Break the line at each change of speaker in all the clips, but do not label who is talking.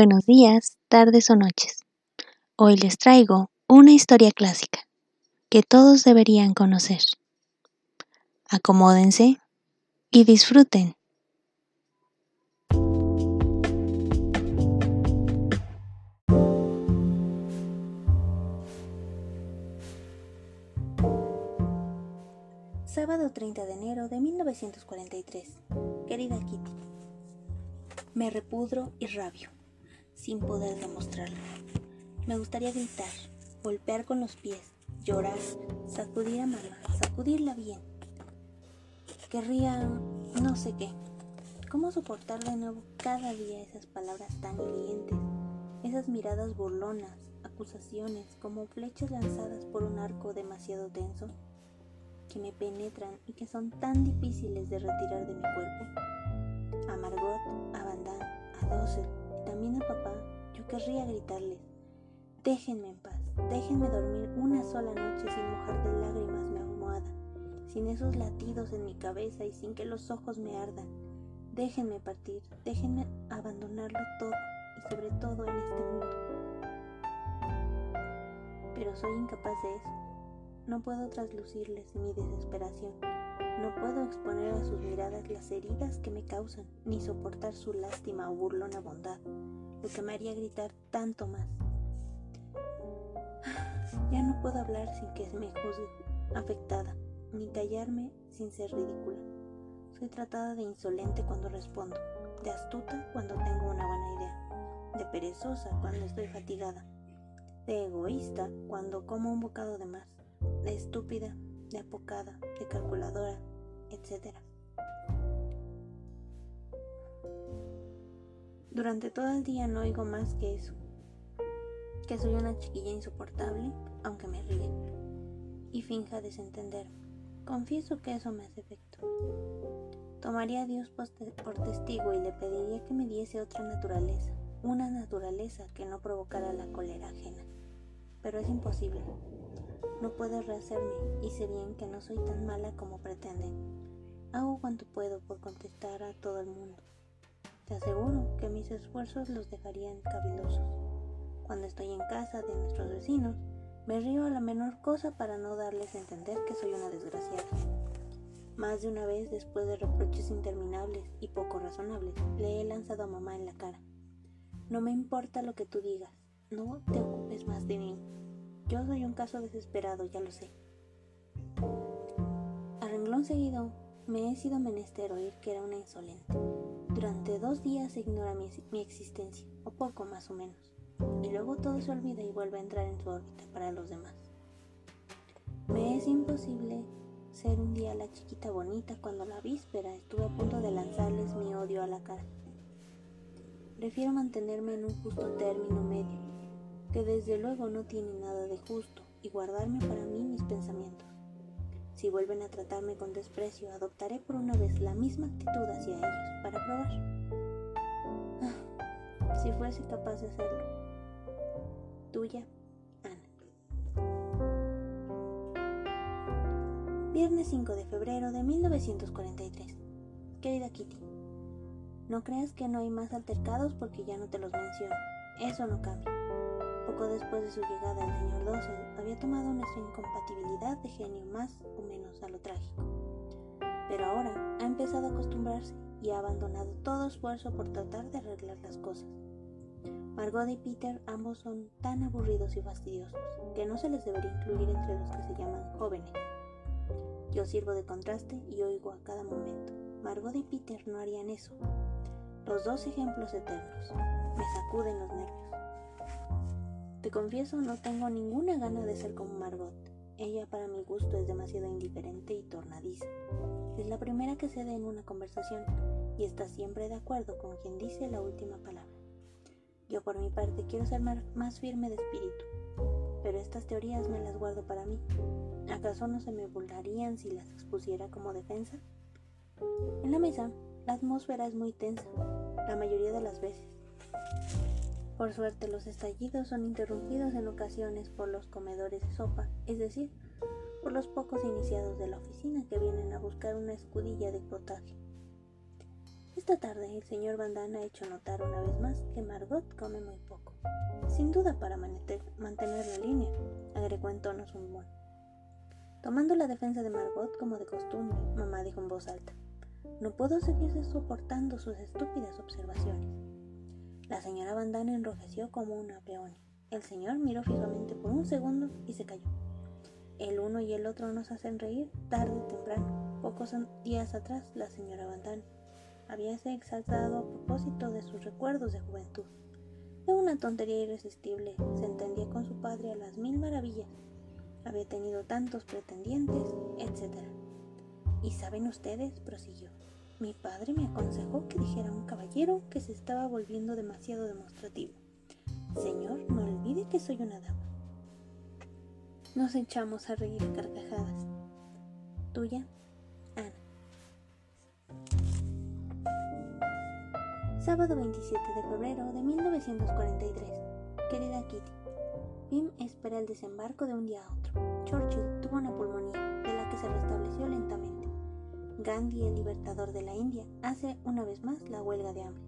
Buenos días, tardes o noches. Hoy les traigo una historia clásica que todos deberían conocer. Acomódense y disfruten. Sábado 30 de enero de 1943. Querida Kitty, me repudro y rabio, sin poder demostrarlo. Me gustaría gritar, golpear con los pies, llorar, sacudir a Marla, sacudirla bien. Querría no sé qué. ¿Cómo soportar de nuevo cada día esas palabras tan hirientes, esas miradas burlonas, acusaciones como flechas lanzadas por un arco demasiado denso? que me penetran y que son tan difíciles de retirar de mi cuerpo. A Margot, a Van a Dossel también a papá, yo querría gritarles, déjenme en paz, déjenme dormir una sola noche sin mojar de lágrimas mi almohada, sin esos latidos en mi cabeza y sin que los ojos me ardan. Déjenme partir, déjenme abandonarlo todo y sobre todo en este mundo. Pero soy incapaz de eso. No puedo traslucirles mi desesperación. No puedo exponer a sus miradas las heridas que me causan, ni soportar su lástima o burlona bondad, lo que me haría gritar tanto más. Ya no puedo hablar sin que me juzgue afectada, ni callarme sin ser ridícula. Soy tratada de insolente cuando respondo, de astuta cuando tengo una buena idea, de perezosa cuando estoy fatigada, de egoísta cuando como un bocado de más de estúpida, de apocada, de calculadora, etc. Durante todo el día no oigo más que eso, que soy una chiquilla insoportable, aunque me ríe, y finja desentender. Confieso que eso me hace efecto. Tomaría a Dios por testigo y le pediría que me diese otra naturaleza, una naturaleza que no provocara la cólera ajena. Pero es imposible. No puedo rehacerme y sé bien que no soy tan mala como pretenden. Hago cuanto puedo por contestar a todo el mundo. Te aseguro que mis esfuerzos los dejarían cavilosos. Cuando estoy en casa de nuestros vecinos, me río a la menor cosa para no darles a entender que soy una desgraciada. Más de una vez, después de reproches interminables y poco razonables, le he lanzado a mamá en la cara. No me importa lo que tú digas, no te ocupes más de mí. Yo soy un caso desesperado, ya lo sé. A renglón seguido, me he sido menester oír que era una insolente. Durante dos días se ignora mi, mi, existencia, o poco más o menos, y luego todo se olvida y vuelve a entrar en su órbita para los demás. Me es imposible ser un día la chiquita bonita cuando la víspera estuve a punto de lanzarles mi odio a la cara. Prefiero mantenerme en un justo término medio que desde luego no tiene nada de justo, y guardarme para mí mis pensamientos. Si vuelven a tratarme con desprecio, adoptaré por una vez la misma actitud hacia ellos para probar. Ah, si fuese capaz de hacerlo. Tuya, Ana. Viernes 5 de febrero de 1943. Querida Kitty, no creas que no hay más altercados porque ya no te los menciono. Eso no cambia. Después de su llegada, el señor Dossel había tomado nuestra incompatibilidad de genio más o menos a lo trágico. Pero ahora ha empezado a acostumbrarse y ha abandonado todo esfuerzo por tratar de arreglar las cosas. Margot y Peter ambos son tan aburridos y fastidiosos que no se les debería incluir entre los que se llaman jóvenes. Yo sirvo de contraste y oigo a cada momento. Margot y Peter no harían eso. Los dos ejemplos eternos. Me sacuden los nervios. Te confieso, no tengo ninguna gana de ser como Margot. Ella para mi gusto es demasiado indiferente y tornadiza. Es la primera que cede en una conversación y está siempre de acuerdo con quien dice la última palabra. Yo por mi parte quiero ser más firme de espíritu, pero estas teorías me las guardo para mí. ¿Acaso no se me burlarían si las expusiera como defensa? En la mesa, la atmósfera es muy tensa, la mayoría de las veces. Por suerte los estallidos son interrumpidos en ocasiones por los comedores de sopa, es decir, por los pocos iniciados de la oficina que vienen a buscar una escudilla de potaje. Esta tarde el señor Van ha hecho notar una vez más que Margot come muy poco. Sin duda para mantener la línea, agregó en tono zumbón. Tomando la defensa de Margot como de costumbre, mamá dijo en voz alta, no puedo seguir soportando sus estúpidas observaciones. La señora Van enrojeció como una peonia. El señor miró fijamente por un segundo y se cayó. El uno y el otro nos hacen reír tarde o temprano. Pocos días atrás, la señora Van habíase exaltado a propósito de sus recuerdos de juventud. De una tontería irresistible, se entendía con su padre a las mil maravillas. Había tenido tantos pretendientes, etc. Y saben ustedes, prosiguió, mi padre me aconsejó que dijera a un caballero que se estaba volviendo demasiado demostrativo. Señor, no olvide que soy una dama. Nos echamos a reír a carcajadas. Tuya, Sábado 27 de febrero de 1943. Querida Kitty, Pim espera el desembarco de un día a otro. Churchill tuvo una pulmonía, de la que se restableció lentamente. Gandhi, el libertador de la India, hace una vez más la huelga de hambre.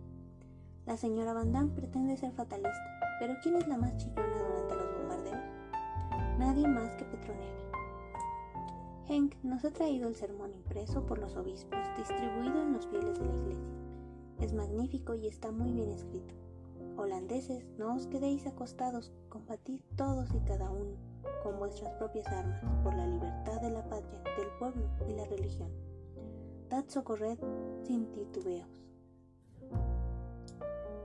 La señora Van Damme pretende ser fatalista, pero ¿quién es la más chillona durante los bombardeos? Nadie más que Petronella. Henk nos ha traído el sermón impreso por los obispos, distribuido en los fieles de la iglesia. Es magnífico y está muy bien escrito. Holandeses, no os quedéis acostados, combatid todos y cada uno con vuestras propias armas por la libertad de la patria, del pueblo y la religión. Socorred sin titubeos.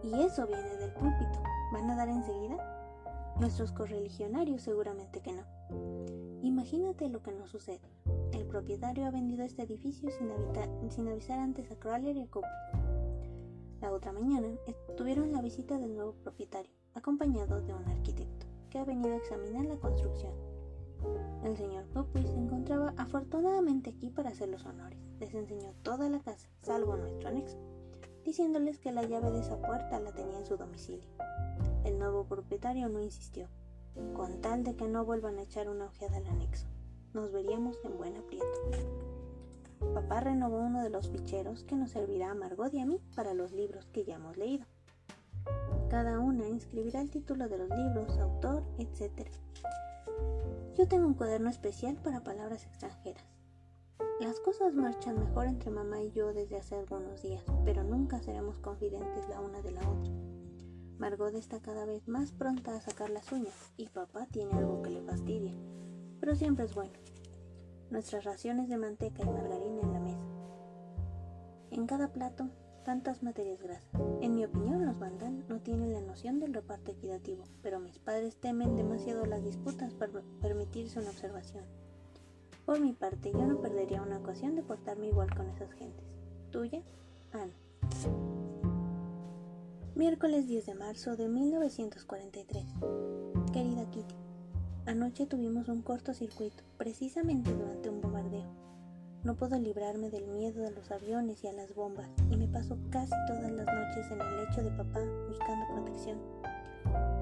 Y eso viene del púlpito. ¿Van a dar enseguida? Nuestros correligionarios seguramente que no. Imagínate lo que nos sucede. El propietario ha vendido este edificio sin, avisar antes a Crawler y a Cooper. La otra mañana tuvieron la visita del nuevo propietario, acompañado de un arquitecto, que ha venido a examinar la construcción. El señor Pupuy se encontraba afortunadamente aquí para hacer los honores. Les enseñó toda la casa, salvo nuestro anexo, diciéndoles que la llave de esa puerta la tenía en su domicilio. El nuevo propietario no insistió, con tal de que no vuelvan a echar una ojeada al anexo. Nos veríamos en buen aprieto. Papá renovó uno de los ficheros que nos servirá a Margot y a mí para los libros que ya hemos leído. Cada una inscribirá el título de los libros, autor, etc. Yo tengo un cuaderno especial para palabras extranjeras. Las cosas marchan mejor entre mamá y yo desde hace algunos días, pero nunca seremos confidentes la una de la otra. Margot está cada vez más pronta a sacar las uñas y papá tiene algo que le fastidia, pero siempre es bueno nuestras raciones de manteca y margarina en la mesa. En cada plato, tantas materias grasas. En mi opinión, los Bandan no tienen la noción del reparto equitativo, pero mis padres temen demasiado las disputas para permitirse una observación. Por mi parte, yo no perdería una ocasión de portarme igual con esas gentes. Tuya, Ana. Miércoles 10 de marzo de 1943. Querida Kitty, Anoche tuvimos un cortocircuito, precisamente durante un bombardeo. No puedo librarme del miedo a los aviones y a las bombas, y me paso casi todas las noches en el lecho de papá buscando protección.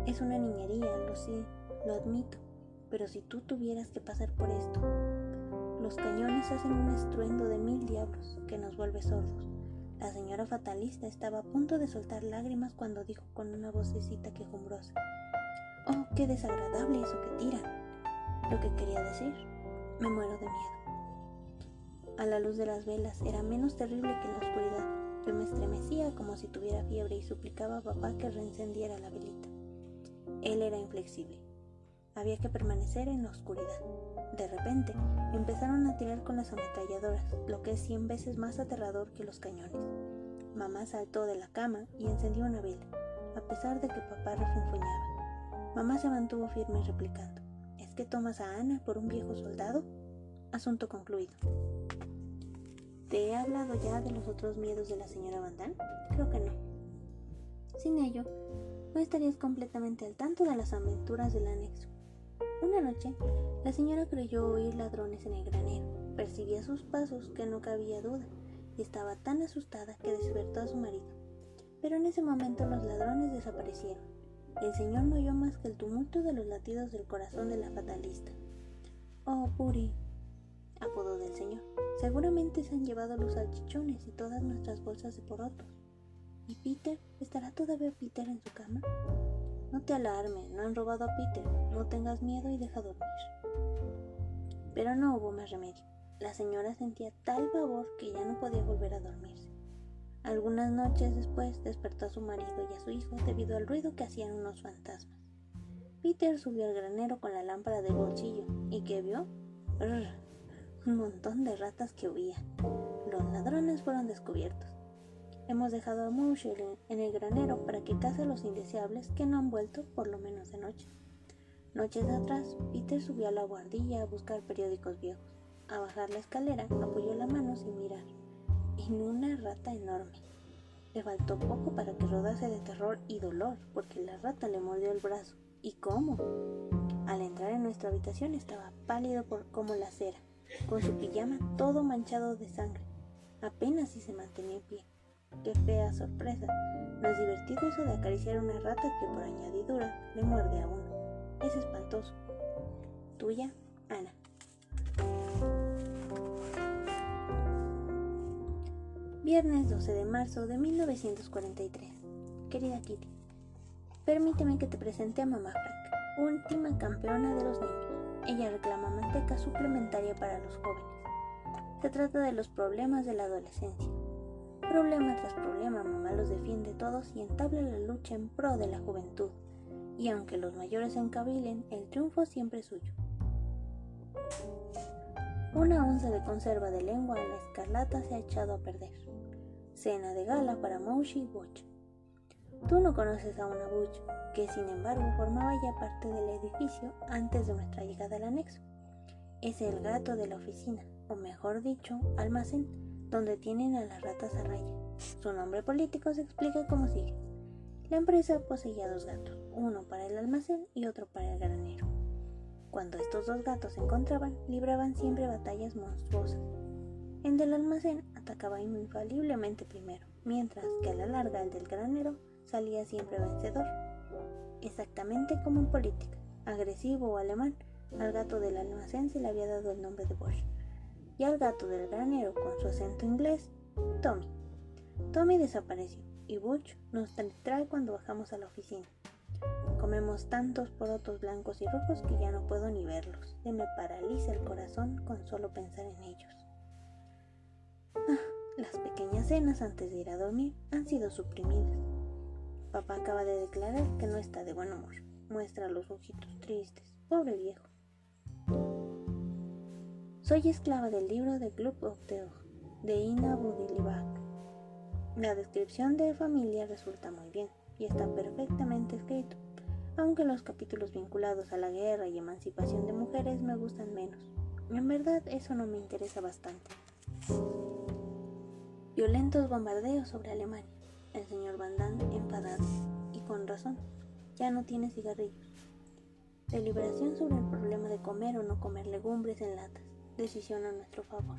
Es una niñería, lo sé, lo admito, pero si tú tuvieras que pasar por esto, los cañones hacen un estruendo de mil diablos que nos vuelve sordos. La señora fatalista estaba a punto de soltar lágrimas cuando dijo con una vocecita quejumbrosa, Oh, qué desagradable eso que tiran. Lo que quería decir, me muero de miedo. A la luz de las velas era menos terrible que en la oscuridad. Yo me estremecía como si tuviera fiebre y suplicaba a papá que reencendiera la velita. Él era inflexible. Había que permanecer en la oscuridad. De repente, empezaron a tirar con las ametralladoras, lo que es cien veces más aterrador que los cañones. Mamá saltó de la cama y encendió una vela, a pesar de que papá refunfuñaba. Mamá se mantuvo firme replicando, ¿es que tomas a Ana por un viejo soldado? Asunto concluido. ¿Te he hablado ya de los otros miedos de la señora Van Creo que no. Sin ello, no estarías completamente al tanto de las aventuras del anexo. Una noche, la señora creyó oír ladrones en el granero. Percibía sus pasos, que no cabía duda, y estaba tan asustada que despertó a su marido. Pero en ese momento los ladrones desaparecieron el señor no oyó más que el tumulto de los latidos del corazón de la fatalista. Oh, Puri. apodo del señor. Seguramente se han llevado los salchichones y todas nuestras bolsas de porotos. ¿Y Peter? ¿Estará todavía Peter en su cama? No te alarmes, no han robado a Peter. No tengas miedo y deja dormir. Pero no hubo más remedio. La señora sentía tal pavor que ya no podía volver a dormirse. Algunas noches después despertó a su marido y a su hijo debido al ruido que hacían unos fantasmas. Peter subió al granero con la lámpara del bolsillo y ¿qué vio? un montón de ratas que huían. Los ladrones fueron descubiertos. Hemos dejado a Mouche en el granero para que caza a los indeseables que no han vuelto por lo menos de noche. Noches atrás, Peter subió a la guardilla a buscar periódicos viejos. A bajar la escalera, apoyó la mano sin mirar. En una rata enorme. Le faltó poco para que rodase de terror y dolor, porque la rata le mordió el brazo. ¿Y cómo? Al entrar en nuestra habitación estaba pálido como la cera, con su pijama todo manchado de sangre. Apenas si se mantenía en pie. Qué fea sorpresa. No es divertido eso de acariciar a una rata que por añadidura le muerde a uno. Es espantoso. Tuya, Ana. Viernes 12 de marzo de 1943. Querida Kitty, permíteme que te presente a mamá Frank, última campeona de los niños. Ella reclama manteca suplementaria para los jóvenes. Se trata de los problemas de la adolescencia. Problema tras problema, mamá los defiende todos y entabla la lucha en pro de la juventud. Y aunque los mayores encabilen, el triunfo siempre es suyo. Una onza de conserva de lengua a la escarlata se ha echado a perder. Cena de gala para Moshi y Butch. Tú no conoces a una Butch, que sin embargo formaba ya parte del edificio antes de nuestra llegada al anexo. Es el gato de la oficina, o mejor dicho, almacén donde tienen a las ratas a raya. Su nombre político se explica como sigue. La empresa poseía dos gatos, uno para el almacén y otro para el granero. Cuando estos dos gatos se encontraban, libraban siempre batallas monstruosas. El del almacén atacaba infaliblemente primero, mientras que a la larga el del granero salía siempre vencedor. Exactamente como en política, agresivo o alemán, al gato del almacén se le había dado el nombre de Bosch y al gato del granero con su acento inglés, Tommy. Tommy desapareció y Butch nos trae cuando bajamos a la oficina. Comemos tantos porotos blancos y rojos que ya no puedo ni verlos. Se me paraliza el corazón con solo pensar en ellos. Ah, las pequeñas cenas antes de ir a dormir han sido suprimidas. Papá acaba de declarar que no está de buen humor. Muestra los ojitos tristes. Pobre viejo. Soy esclava del libro de Club of de Ina Budilibak. La descripción de familia resulta muy bien y está perfectamente escrito, aunque los capítulos vinculados a la guerra y emancipación de mujeres me gustan menos. En verdad eso no me interesa bastante. Violentos bombardeos sobre Alemania. El señor Van Damme enfadado, y con razón, ya no tiene cigarrillos. Deliberación sobre el problema de comer o no comer legumbres en latas decisión a nuestro favor.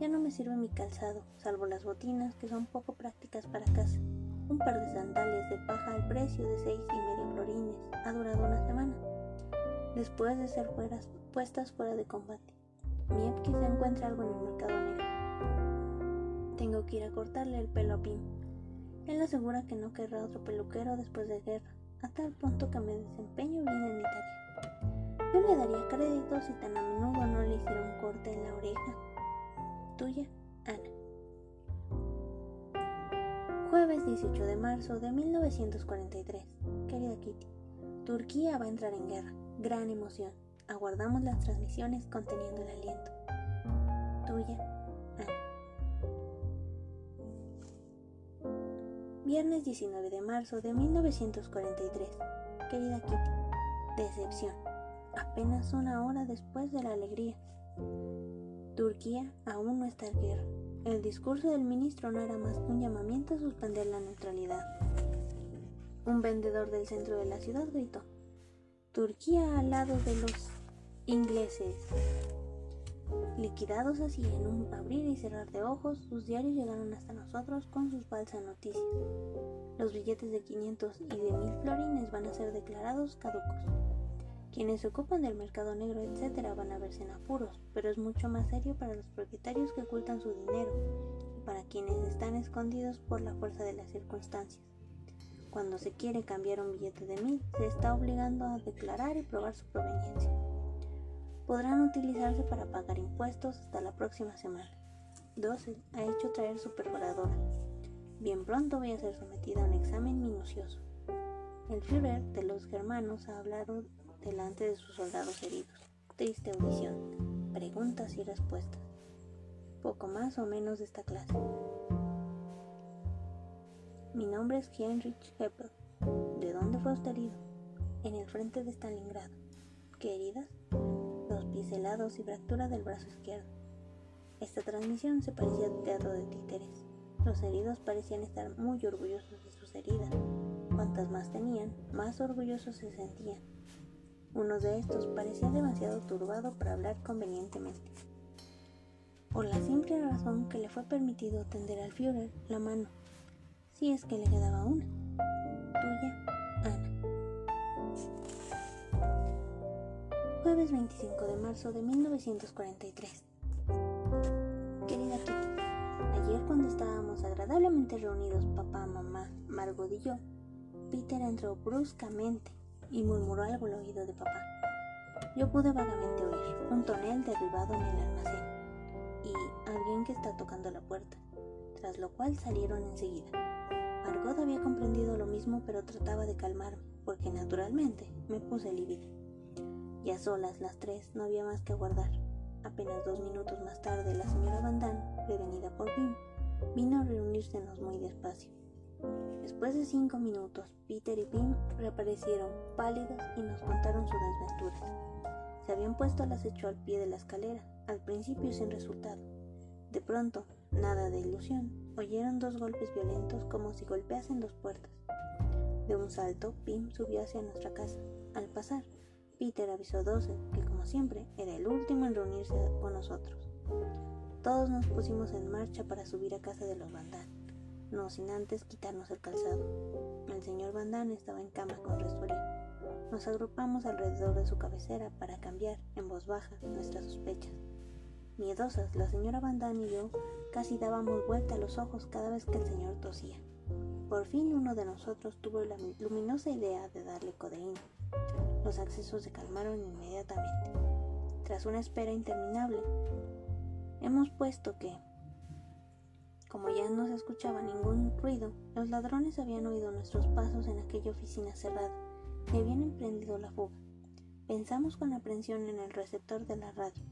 Ya no me sirve mi calzado, salvo las botinas que son poco prácticas para casa. Un par de sandalias de paja al precio de seis y medio florines ha durado una semana, después de ser puestas fuera de combate. Miepke se encuentra algo en el mercado negro. Tengo que ir a cortarle el pelo a Pim. Él asegura que no querrá otro peluquero después de guerra, a tal punto que me desempeño bien en mi tarea. Yo le daría crédito si tan a menudo no le hiciera un corte en la oreja. Tuya, Ana. Jueves 18 de marzo de 1943. Querida Kitty, Turquía va a entrar en guerra. Gran emoción. Aguardamos las transmisiones conteniendo el aliento. Tuya, Ana. Viernes 19 de marzo de 1943. Querida Kitty, decepción apenas una hora después de la alegría. Turquía aún no está en guerra. El discurso del ministro no era más que un llamamiento a suspender la neutralidad. Un vendedor del centro de la ciudad gritó, Turquía al lado de los ingleses. Liquidados así en un abrir y cerrar de ojos, sus diarios llegaron hasta nosotros con sus falsas noticias. Los billetes de 500 y de 1000 florines van a ser declarados caducos. Quienes se ocupan del mercado negro, etc., van a verse en apuros, pero es mucho más serio para los propietarios que ocultan su dinero y para quienes están escondidos por la fuerza de las circunstancias. Cuando se quiere cambiar un billete de mil, se está obligando a declarar y probar su proveniencia. Podrán utilizarse para pagar impuestos hasta la próxima semana. 12. Ha hecho traer su perforadora. Bien pronto voy a ser sometida a un examen minucioso. El Führer de los germanos ha hablado delante de sus soldados heridos. Triste audición. Preguntas y respuestas. Poco más o menos de esta clase. Mi nombre es Heinrich Heppel. ¿De dónde fue usted herido? En el frente de Stalingrado. ¿Qué heridas? Dos pies helados y fractura del brazo izquierdo. Esta transmisión se parecía a teatro de títeres. Los heridos parecían estar muy orgullosos de sus heridas. Cuantas más tenían, más orgullosos se sentían. Uno de estos parecía demasiado turbado para hablar convenientemente. Por la simple razón que le fue permitido tender al Führer la mano si es que le quedaba una. Tuya, Ana. Jueves 25 de marzo de 1943. Querida Kitty, ayer cuando estábamos agradablemente reunidos papá, mamá, Margot y yo, Peter entró bruscamente y murmuró algo al oído de papá. Yo pude vagamente oír un tonel derribado en el almacén y alguien que está tocando la puerta, tras lo cual salieron enseguida. Margot había comprendido lo mismo, pero trataba de calmarme, porque naturalmente me puse lívida. Y a solas las tres no había más que aguardar. Apenas dos minutos más tarde, la señora Van prevenida por Pim, vino a reunírsenos muy despacio. Después de cinco minutos, Peter y Pim reaparecieron pálidos y nos contaron sus desventuras. Se habían puesto al acecho al pie de la escalera, al principio sin resultado. De pronto, nada de ilusión, oyeron dos golpes violentos como si golpeasen dos puertas. De un salto, Pim subió hacia nuestra casa. Al pasar, Peter avisó a Doce, que como siempre era el último en reunirse con nosotros. Todos nos pusimos en marcha para subir a casa de los Bandan, no sin antes quitarnos el calzado. El señor Bandan estaba en cama con resfriado. Nos agrupamos alrededor de su cabecera para cambiar, en voz baja, nuestras sospechas. Miedosas, la señora Van y yo casi dábamos vuelta a los ojos cada vez que el señor tosía. Por fin uno de nosotros tuvo la luminosa idea de darle codeína. Los accesos se calmaron inmediatamente. Tras una espera interminable, hemos puesto que, como ya no se escuchaba ningún ruido, los ladrones habían oído nuestros pasos en aquella oficina cerrada y habían emprendido la fuga. Pensamos con aprensión en el receptor de la radio,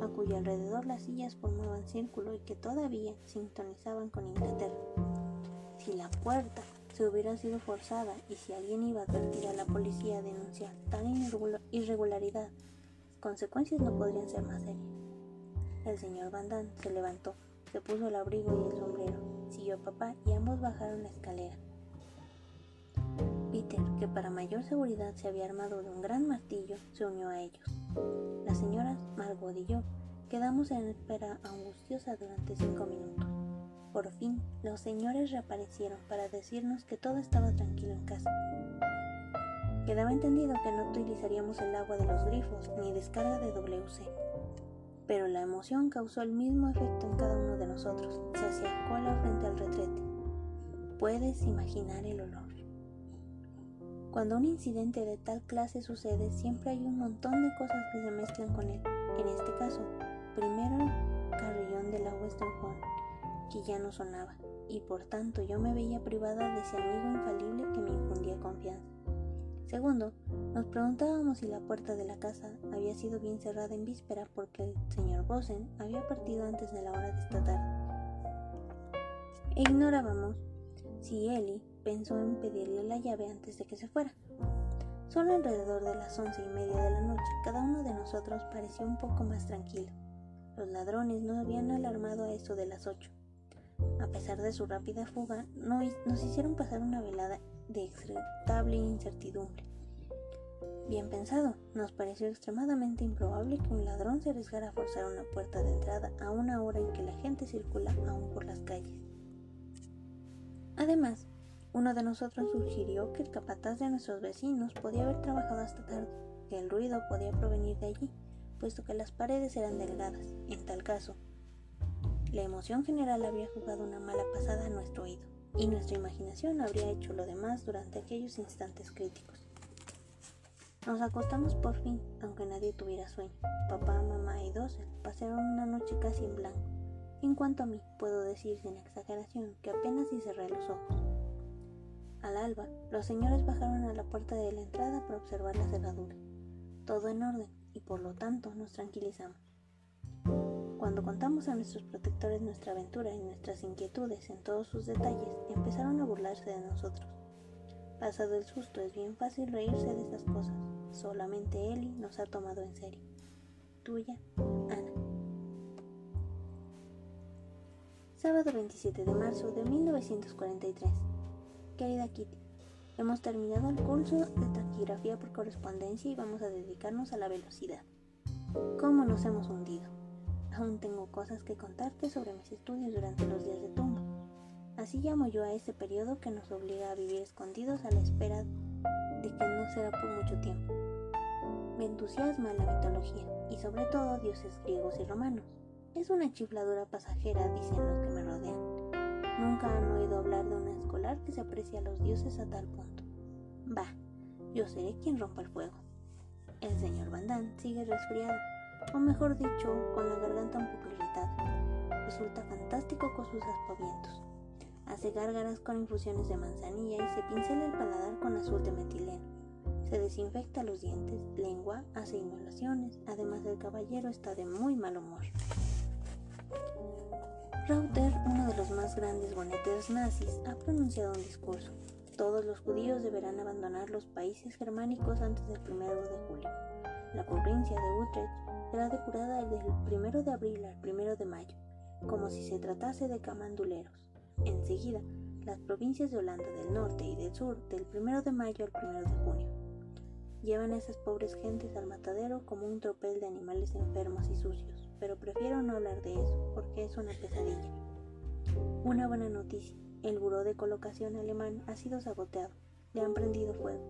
a cuyo alrededor las sillas formaban círculo y que todavía sintonizaban con Inglaterra. Si la puerta se hubiera sido forzada y si alguien iba a advertir a la policía a denunciar tal irregularidad, las consecuencias no podrían ser más serias. El señor Van se levantó, se puso el abrigo y el sombrero, siguió a papá y ambos bajaron la escalera. Peter, que para mayor seguridad se había armado de un gran martillo, se unió a ellos. Las señoras Margot y yo quedamos en espera angustiosa durante cinco minutos. Por fin, los señores reaparecieron para decirnos que todo estaba tranquilo en casa. Quedaba entendido que no utilizaríamos el agua de los grifos ni descarga de WC. Pero la emoción causó el mismo efecto en cada uno de nosotros. Se hacía cola frente al retrete. Puedes imaginar el olor. Cuando un incidente de tal clase sucede, siempre hay un montón de cosas que se mezclan con él. En este caso, primero el carrillón de la Western Phone, que ya no sonaba, y por tanto yo me veía privada de ese amigo infalible que me infundía confianza. Segundo, nos preguntábamos si la puerta de la casa había sido bien cerrada en víspera porque el señor Bosen había partido antes de la hora de esta tarde. E ignorábamos si Ellie pensó en pedirle la llave antes de que se fuera. Solo alrededor de las once y media de la noche, cada uno de nosotros pareció un poco más tranquilo. Los ladrones no habían alarmado a eso de las ocho. A pesar de su rápida fuga, nos hicieron pasar una velada de extremadamente incertidumbre. Bien pensado, nos pareció extremadamente improbable que un ladrón se arriesgara a forzar una puerta de entrada a una hora en que la gente circula aún por las calles. Además, uno de nosotros sugirió que el capataz de nuestros vecinos podía haber trabajado hasta tarde, que el ruido podía provenir de allí, puesto que las paredes eran delgadas. En tal caso, la emoción general habría jugado una mala pasada a nuestro oído, y nuestra imaginación habría hecho lo demás durante aquellos instantes críticos. Nos acostamos por fin, aunque nadie tuviera sueño. Papá, mamá y Dossel pasaron una noche casi en blanco. En cuanto a mí, puedo decir sin exageración que apenas si cerré los ojos. Al alba, los señores bajaron a la puerta de la entrada para observar la cerradura. Todo en orden, y por lo tanto nos tranquilizamos. Cuando contamos a nuestros protectores nuestra aventura y nuestras inquietudes en todos sus detalles, empezaron a burlarse de nosotros. Pasado el susto, es bien fácil reírse de esas cosas. Solamente Eli nos ha tomado en serio. Tuya, Ana. Sábado 27 de marzo de 1943. Querida Kitty, hemos terminado el curso de taquigrafía por correspondencia y vamos a dedicarnos a la velocidad. ¿Cómo nos hemos hundido? Aún tengo cosas que contarte sobre mis estudios durante los días de tumba. Así llamo yo a ese periodo que nos obliga a vivir escondidos a la espera de que no será por mucho tiempo. Me entusiasma la mitología y sobre todo dioses griegos y romanos. Es una chifladura pasajera, dicen los que me rodean. Nunca han oído hablar de una escolar que se aprecia a los dioses a tal punto. Bah, yo seré quien rompa el fuego. El señor Van sigue resfriado, o mejor dicho, con la garganta un poco irritada. Resulta fantástico con sus aspavientos. Hace gárgaras con infusiones de manzanilla y se pincela el paladar con azul de metileno. Se desinfecta los dientes, lengua, hace inhalaciones. Además, el caballero está de muy mal humor. Rauter, uno de los más grandes boneteros nazis, ha pronunciado un discurso. Todos los judíos deberán abandonar los países germánicos antes del 1 de julio. La provincia de Utrecht será depurada del 1 de abril al 1 de mayo, como si se tratase de camanduleros. Enseguida, las provincias de Holanda del norte y del sur del 1 de mayo al 1 de junio. Llevan a esas pobres gentes al matadero como un tropel de animales enfermos y sucios pero prefiero no hablar de eso porque es una pesadilla. Una buena noticia, el buró de colocación alemán ha sido saboteado, le han prendido fuego.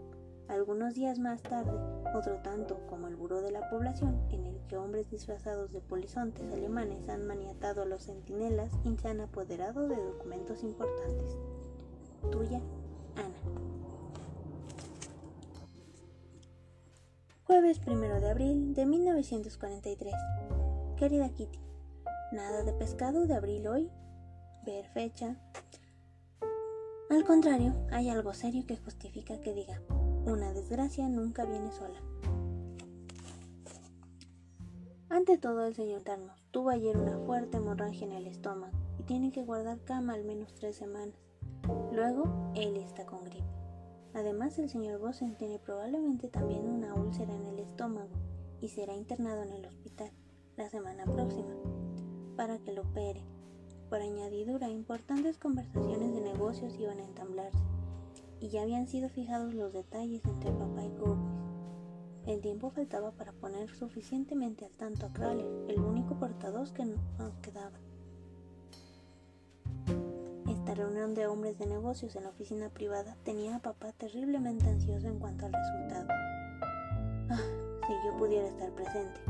Algunos días más tarde, otro tanto como el buró de la población, en el que hombres disfrazados de polizontes alemanes han maniatado a los centinelas y se han apoderado de documentos importantes. Tuya, Ana. Jueves 1 de abril de 1943. Querida Kitty, nada de pescado de abril hoy. Ver fecha. Al contrario, hay algo serio que justifica que diga, una desgracia nunca viene sola. Ante todo, el señor Tarnos tuvo ayer una fuerte hemorragia en el estómago y tiene que guardar cama al menos tres semanas. Luego, él está con gripe. Además, el señor Bosen tiene probablemente también una úlcera en el estómago y será internado en el hospital la semana próxima para que lo opere. Por añadidura, importantes conversaciones de negocios iban a entablarse y ya habían sido fijados los detalles entre papá y Gurwitz. El tiempo faltaba para poner suficientemente al tanto a Kraler, el único portador que nos quedaba. Esta reunión de hombres de negocios en la oficina privada tenía a papá terriblemente ansioso en cuanto al resultado. Ah, si yo pudiera estar presente.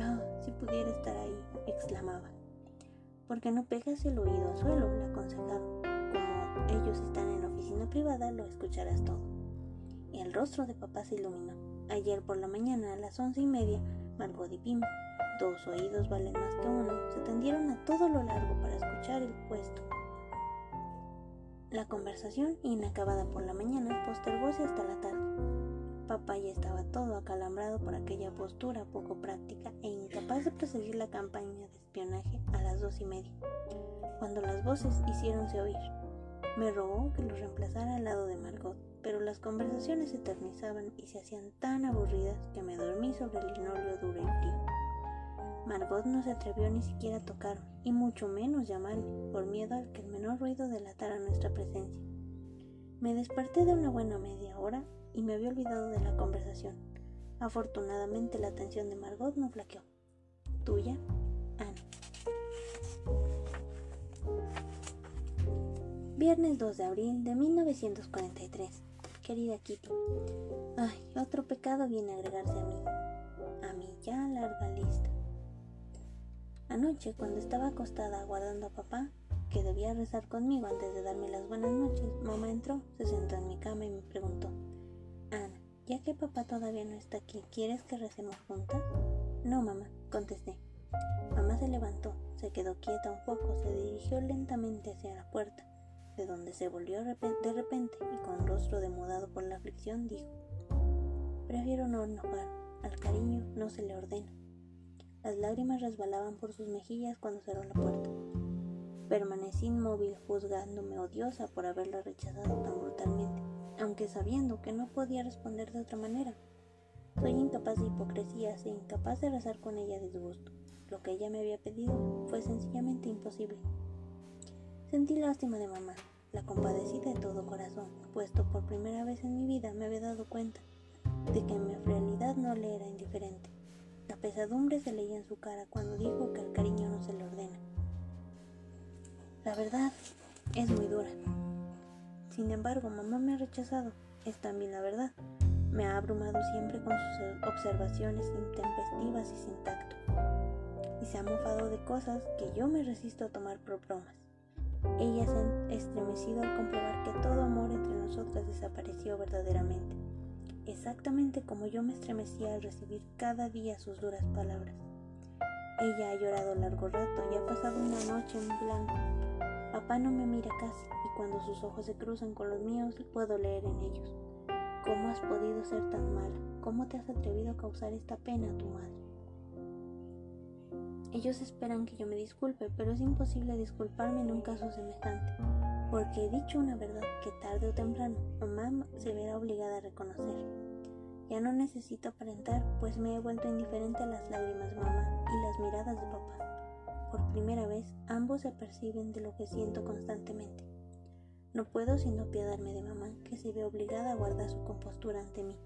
Ah, si pudiera estar ahí, exclamaba. ¿Por qué no pegas el oído al suelo? le aconsejaba. Como ellos están en la oficina privada, lo escucharás todo. Y el rostro de papá se iluminó. Ayer por la mañana, a las once y media, Margot y Pim, dos oídos valen más que uno, se tendieron a todo lo largo para escuchar el puesto. La conversación, inacabada por la mañana, postergóse hasta la tarde. Papá ya estaba todo acalambrado por aquella postura poco práctica e incapaz de proseguir la campaña de espionaje a las dos y media, cuando las voces hicieronse oír. Me rogó que lo reemplazara al lado de Margot, pero las conversaciones se eternizaban y se hacían tan aburridas que me dormí sobre el linoleo duro y frío. Margot no se atrevió ni siquiera a tocarme, y mucho menos llamarme, por miedo al que el menor ruido delatara nuestra presencia. Me desperté de una buena media hora y me había olvidado de la conversación. Afortunadamente la atención de Margot no flaqueó. Tuya, Ana. Viernes 2 de abril de 1943. Querida Kitty, Ay, otro pecado viene a agregarse a mí, a mi ya larga lista. Anoche, cuando estaba acostada aguardando a papá, que debía rezar conmigo antes de darme las buenas noches, mamá entró, se sentó en mi cama y me preguntó, Ana, ya que papá todavía no está aquí, ¿quieres que recemos juntas? No, mamá, contesté. Mamá se levantó, se quedó quieta un poco, se dirigió lentamente hacia la puerta, de donde se volvió de repente y con rostro demudado por la aflicción dijo, Prefiero no enojar, al cariño no se le ordena. Las lágrimas resbalaban por sus mejillas cuando cerró la puerta. Permanecí inmóvil juzgándome odiosa por haberla rechazado tan brutalmente, aunque sabiendo que no podía responder de otra manera. Soy incapaz de hipocresías e incapaz de rezar con ella disgusto. Lo que ella me había pedido fue sencillamente imposible. Sentí lástima de mamá, la compadecí de todo corazón, puesto por primera vez en mi vida me había dado cuenta de que mi realidad no le era indiferente. La pesadumbre se leía en su cara cuando dijo que el cariño no se le ordena. La verdad es muy dura. Sin embargo, mamá me ha rechazado. Es también la verdad. Me ha abrumado siempre con sus observaciones intempestivas y sin tacto y se ha mofado de cosas que yo me resisto a tomar por bromas. Ella se estremecido al comprobar que todo amor entre nosotras desapareció verdaderamente, exactamente como yo me estremecía al recibir cada día sus duras palabras. Ella ha llorado largo rato y ha pasado una noche en blanco. Papá no me mira casi y cuando sus ojos se cruzan con los míos puedo leer en ellos. ¿Cómo has podido ser tan mala? ¿Cómo te has atrevido a causar esta pena a tu madre? Ellos esperan que yo me disculpe, pero es imposible disculparme en un caso semejante, porque he dicho una verdad que tarde o temprano mamá se verá obligada a reconocer. Ya no necesito aparentar, pues me he vuelto indiferente a las lágrimas de mamá y las miradas de papá. Por primera vez, ambos se perciben de lo que siento constantemente. No puedo sino apiadarme de mamá, que se ve obligada a guardar su compostura ante mí.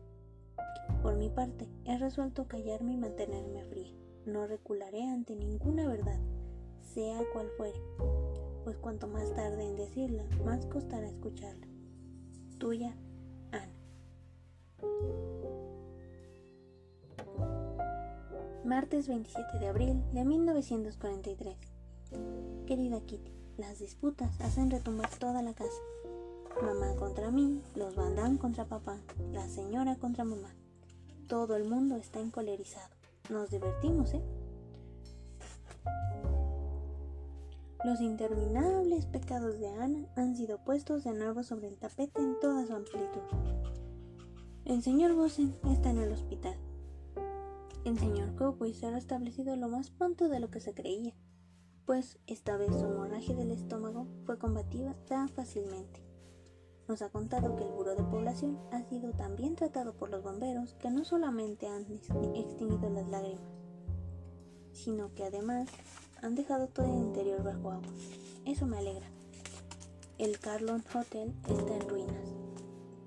Por mi parte, he resuelto callarme y mantenerme fría no recularé ante ninguna verdad, sea cual fuere, pues cuanto más tarde en decirla, más costará escucharla. Tuya, Ana. Martes 27 de abril de 1943. Querida Kitty, las disputas hacen retumbar toda la casa. Mamá contra mí, los Van contra papá, la señora contra mamá. Todo el mundo está encolerizado. Nos divertimos, ¿eh? Los interminables pecados de Ana han sido puestos de nuevo sobre el tapete en toda su amplitud. El señor Bosen está en el hospital. El señor se ha restablecido lo más pronto de lo que se creía, pues esta vez su hemorragia del estómago fue combativa tan fácilmente. Nos ha contado que el Buró de Población ha sido tan bien tratado por los bomberos que no solamente han extinguido las lágrimas, sino que además han dejado todo el interior bajo agua. Eso me alegra. El Carlon Hotel está en ruinas.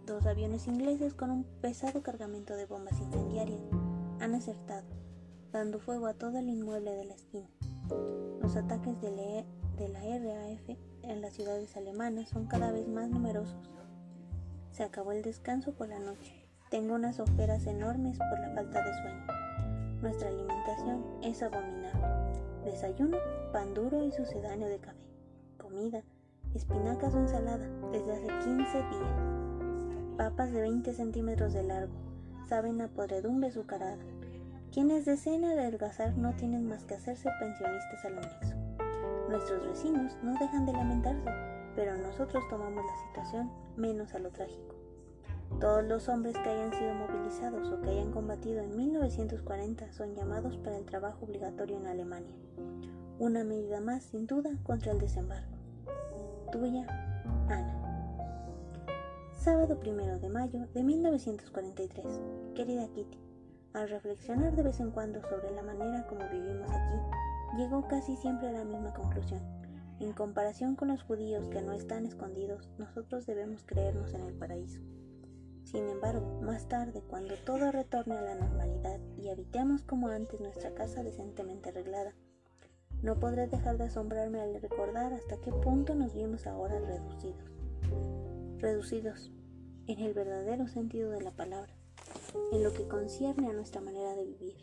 Dos aviones ingleses con un pesado cargamento de bombas incendiarias han acertado, dando fuego a todo el inmueble de la esquina. Los ataques de la RAF en las ciudades alemanas son cada vez más numerosos. Se acabó el descanso por la noche. Tengo unas ojeras enormes por la falta de sueño. Nuestra alimentación es abominable. Desayuno, pan duro y sucedáneo de café. Comida, espinacas o ensalada desde hace 15 días. Papas de 20 centímetros de largo, saben a podredumbre azucarada. Quienes desean adelgazar no tienen más que hacerse pensionistas al anexo. Nuestros vecinos no dejan de lamentarse, pero nosotros tomamos la situación menos a lo trágico. Todos los hombres que hayan sido movilizados o que hayan combatido en 1940 son llamados para el trabajo obligatorio en Alemania. Una medida más, sin duda, contra el desembarco. Tuya, Ana. Sábado primero de mayo de 1943. Querida Kitty, al reflexionar de vez en cuando sobre la manera como vivimos aquí, llegó casi siempre a la misma conclusión. En comparación con los judíos que no están escondidos, nosotros debemos creernos en el paraíso. Sin embargo, más tarde, cuando todo retorne a la normalidad y habitemos como antes nuestra casa decentemente arreglada, no podré dejar de asombrarme al recordar hasta qué punto nos vimos ahora reducidos. Reducidos, en el verdadero sentido de la palabra, en lo que concierne a nuestra manera de vivir.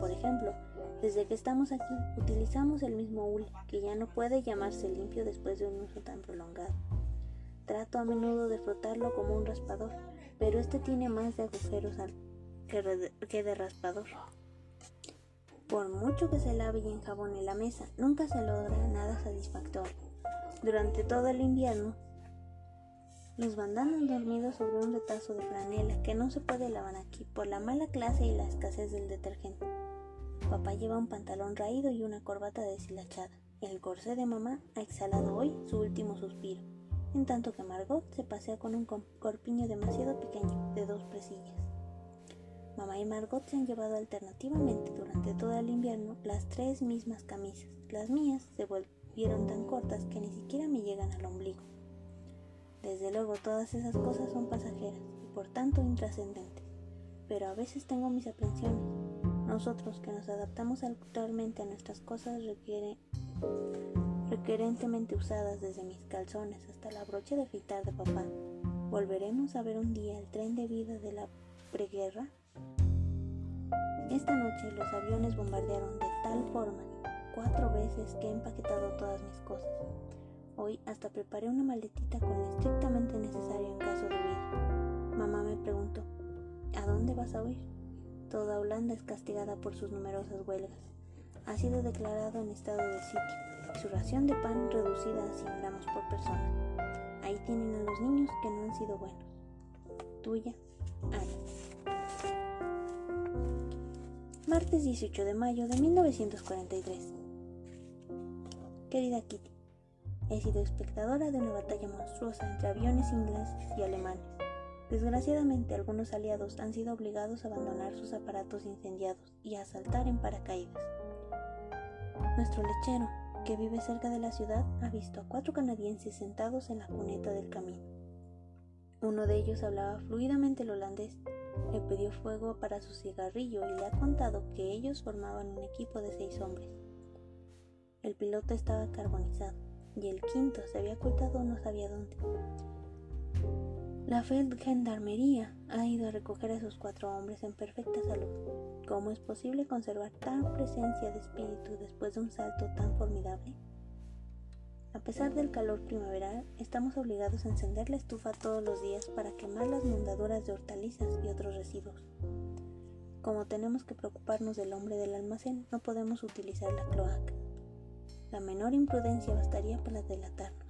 Por ejemplo, desde que estamos aquí utilizamos el mismo hule, que ya no puede llamarse limpio después de un uso tan prolongado. Trato a menudo de frotarlo como un raspador, pero este tiene más de agujeros que de raspador. Por mucho que se lave y enjabone la mesa, nunca se logra nada satisfactorio. Durante todo el invierno, los bandanos dormidos sobre un retazo de franela que no se puede lavar aquí por la mala clase y la escasez del detergente. Papá lleva un pantalón raído y una corbata deshilachada. El corsé de mamá ha exhalado hoy su último suspiro, en tanto que Margot se pasea con un corpiño demasiado pequeño de dos presillas. Mamá y Margot se han llevado alternativamente durante todo el invierno las tres mismas camisas. Las mías se volvieron tan cortas que ni siquiera me llegan al ombligo. Desde luego todas esas cosas son pasajeras y por tanto intrascendentes, pero a veces tengo mis aprensiones. Nosotros que nos adaptamos actualmente a nuestras cosas requiere, requerentemente usadas desde mis calzones hasta la brocha de afeitar de papá, ¿volveremos a ver un día el tren de vida de la preguerra? Esta noche los aviones bombardearon de tal forma cuatro veces que he empaquetado todas mis cosas. Hoy hasta preparé una maletita con lo estrictamente necesario en caso de huir. Mamá me preguntó, ¿a dónde vas a huir? Toda Holanda es castigada por sus numerosas huelgas. Ha sido declarado en estado de sitio y su ración de pan reducida a 100 gramos por persona. Ahí tienen a los niños que no han sido buenos. Tuya, Ana. Martes 18 de mayo de 1943. Querida Kitty, He sido espectadora de una batalla monstruosa entre aviones ingleses y alemanes. Desgraciadamente algunos aliados han sido obligados a abandonar sus aparatos incendiados y a saltar en paracaídas. Nuestro lechero, que vive cerca de la ciudad, ha visto a cuatro canadienses sentados en la cuneta del camino. Uno de ellos hablaba fluidamente el holandés, le pidió fuego para su cigarrillo y le ha contado que ellos formaban un equipo de seis hombres. El piloto estaba carbonizado y el quinto se había ocultado no sabía dónde. La Gendarmería ha ido a recoger a esos cuatro hombres en perfecta salud. ¿Cómo es posible conservar tan presencia de espíritu después de un salto tan formidable? A pesar del calor primaveral, estamos obligados a encender la estufa todos los días para quemar las mondaduras de hortalizas y otros residuos. Como tenemos que preocuparnos del hombre del almacén, no podemos utilizar la cloaca. La menor imprudencia bastaría para delatarnos.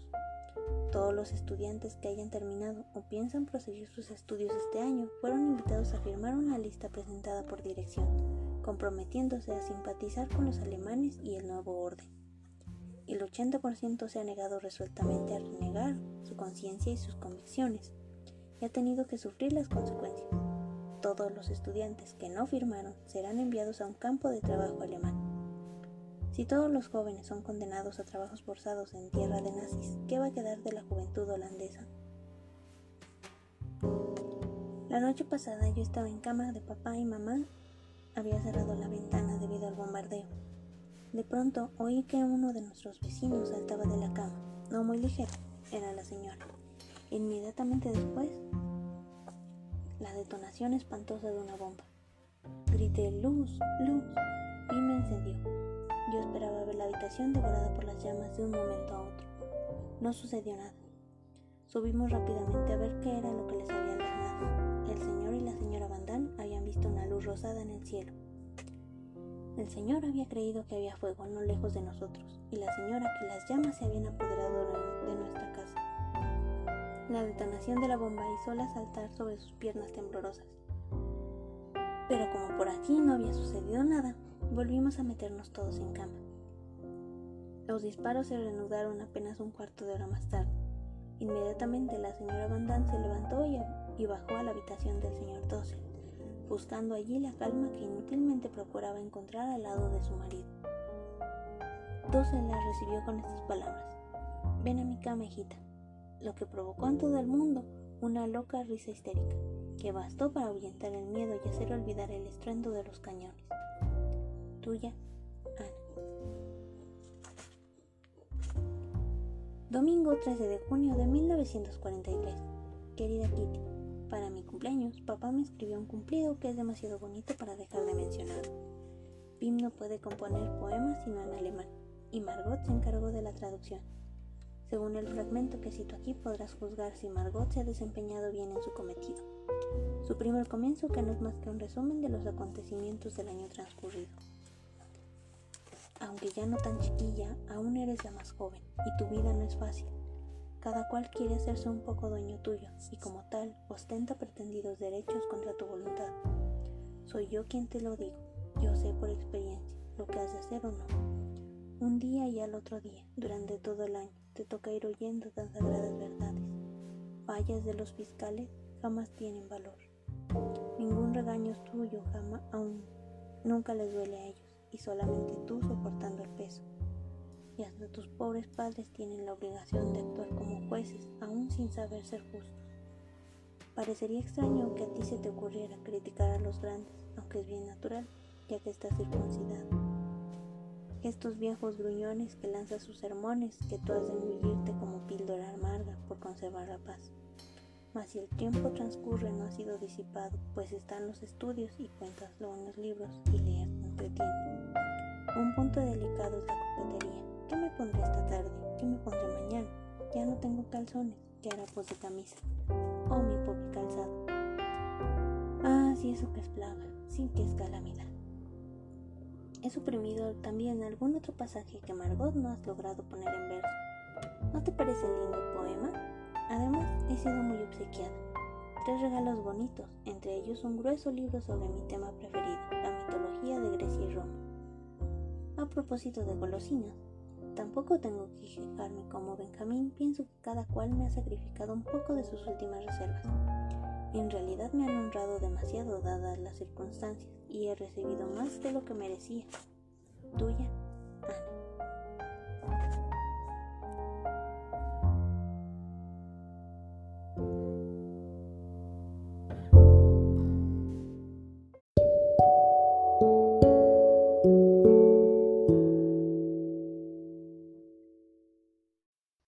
Todos los estudiantes que hayan terminado o piensan proseguir sus estudios este año fueron invitados a firmar una lista presentada por dirección, comprometiéndose a simpatizar con los alemanes y el nuevo orden. El 80% se ha negado resueltamente a renegar su conciencia y sus convicciones, y ha tenido que sufrir las consecuencias. Todos los estudiantes que no firmaron serán enviados a un campo de trabajo alemán. Si todos los jóvenes son condenados a trabajos forzados en tierra de nazis, ¿qué va a quedar de la juventud holandesa? La noche pasada yo estaba en cama de papá y mamá. Había cerrado la ventana debido al bombardeo. De pronto oí que uno de nuestros vecinos saltaba de la cama, no muy ligero, era la señora. Inmediatamente después, la detonación espantosa de una bomba. Grité luz, luz, y me encendió. Yo esperaba ver la habitación devorada por las llamas de un momento a otro. No sucedió nada. Subimos rápidamente a ver qué era lo que les había alarmado. El señor y la señora Van habían visto una luz rosada en el cielo. El señor había creído que había fuego no lejos de nosotros, y la señora que las llamas se habían apoderado de nuestra casa. La detonación de la bomba hizo saltar sobre sus piernas temblorosas. Pero como por aquí no había sucedido nada, Volvimos a meternos todos en cama. Los disparos se reanudaron apenas un cuarto de hora más tarde. Inmediatamente la señora Van se levantó y, bajó a la habitación del señor Dossel, buscando allí la calma que inútilmente procuraba encontrar al lado de su marido. Dossel la recibió con estas palabras: Ven a mi cama, hijita, lo que provocó en todo el mundo una loca risa histérica, que bastó para ahuyentar el miedo y hacer olvidar el estruendo de los cañones. Tuya, Ana. Domingo 13 de junio de 1943. Querida Kitty, Para mi cumpleaños, papá me escribió un cumplido que es demasiado bonito para dejar de mencionar. Pim no puede componer poemas sino en alemán, y Margot se encargó de la traducción. Según el fragmento que cito aquí, podrás juzgar si Margot se ha desempeñado bien en su cometido. Su primer comienzo que no es más que un resumen de los acontecimientos del año transcurrido. Aunque ya no tan chiquilla, aún eres la más joven, y tu vida no es fácil. Cada cual quiere hacerse un poco dueño tuyo, y como tal, ostenta pretendidos derechos contra tu voluntad. Soy yo quien te lo digo, yo sé por experiencia lo que has de hacer o no. Un día y al otro día, durante todo el año, te toca ir oyendo tan sagradas verdades. Fallas de los fiscales jamás tienen valor. Ningún regaño es tuyo, jamás, aún nunca les duele a ellos, y solamente tú soportando el peso. Y hasta tus pobres padres tienen la obligación de actuar como jueces, aún sin saber ser justos. Parecería extraño que a ti se te ocurriera criticar a los grandes, aunque es bien natural, ya que estás circuncidado. Estos viejos gruñones que lanzan sus sermones, que tú has de engullirte como píldora amarga por conservar la paz. Mas si el tiempo transcurre no ha sido disipado, pues están los estudios y cuentaslo en los libros y Un punto delicado es la coquetería. ¿Qué me pondré esta tarde? ¿Qué me pondré mañana? Ya no tengo calzones, ¿qué harapos de camisa? Oh, mi pobre calzado. Ah, sí, eso que es plaga, sin que es calamidad. He suprimido también algún otro pasaje que Margot no has logrado poner en verso. ¿No te parece lindo el poema? Además, he sido muy obsequiada. Tres regalos bonitos, entre ellos un grueso libro sobre mi tema preferido, de Grecia y Roma. A propósito de golosinas, tampoco tengo que quejarme como Benjamín, pienso que cada cual me ha sacrificado un poco de sus últimas reservas. En realidad me han honrado demasiado dadas las circunstancias y he recibido más de lo que merecía. Tuya,